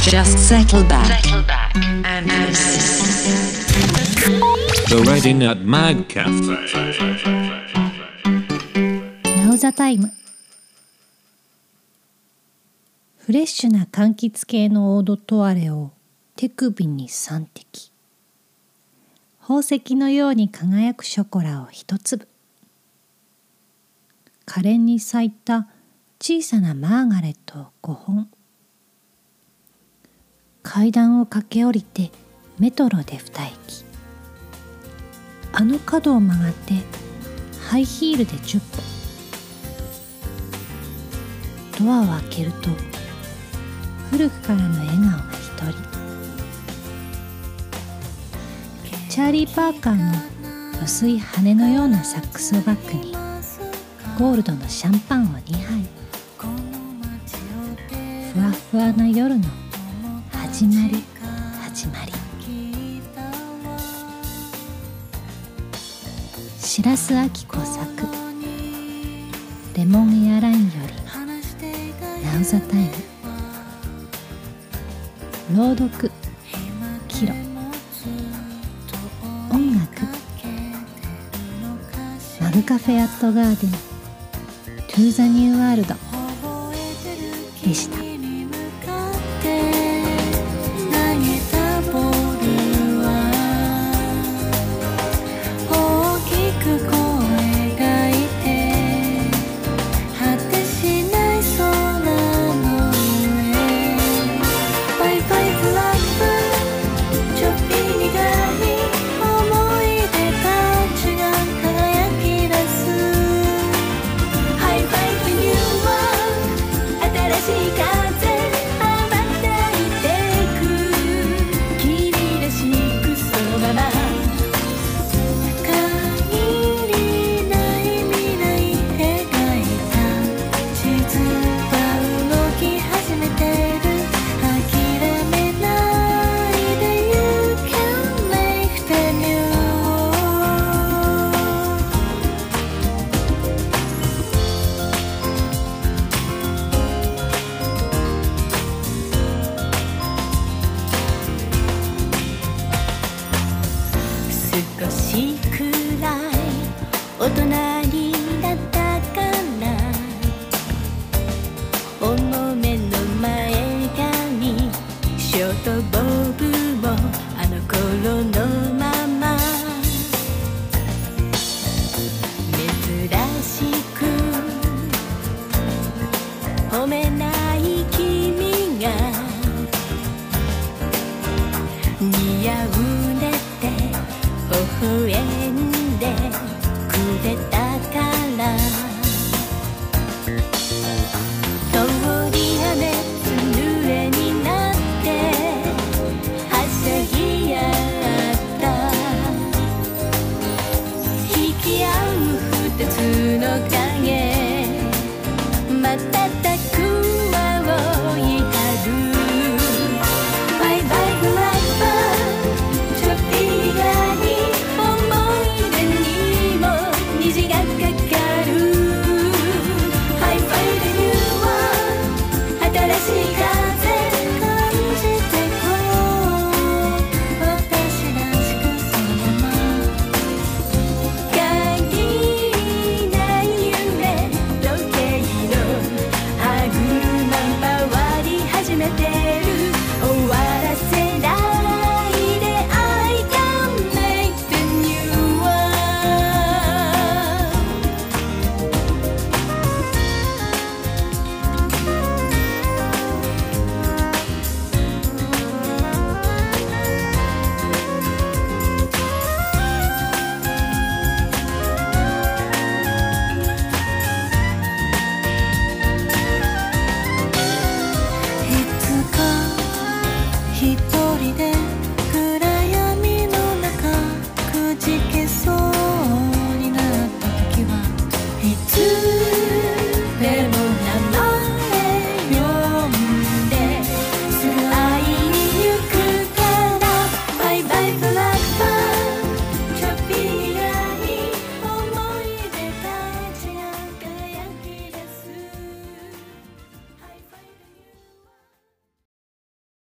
Just settle back. And listen. Now the time. フレッシュな柑橘系のオードトワレを手首に3滴宝石のように輝くショコラを1粒可憐に咲いた小さなマーガレットを5本階段を駆け下りてメトロで2駅。あの角を曲がってハイヒールで10歩。ドアを開けると古くからの笑顔が一人。チャーリー・パーカーの薄い羽のようなサックスをバッグにゴールドのシャンパンを2杯。ふわふわな夜の始まり。始まり。白洲明子作レモンエアラインより。ナウザタイム。朗読。キロ。音楽。マグカフェアットガーデン。トゥーザニューワールド。でした年くらい大人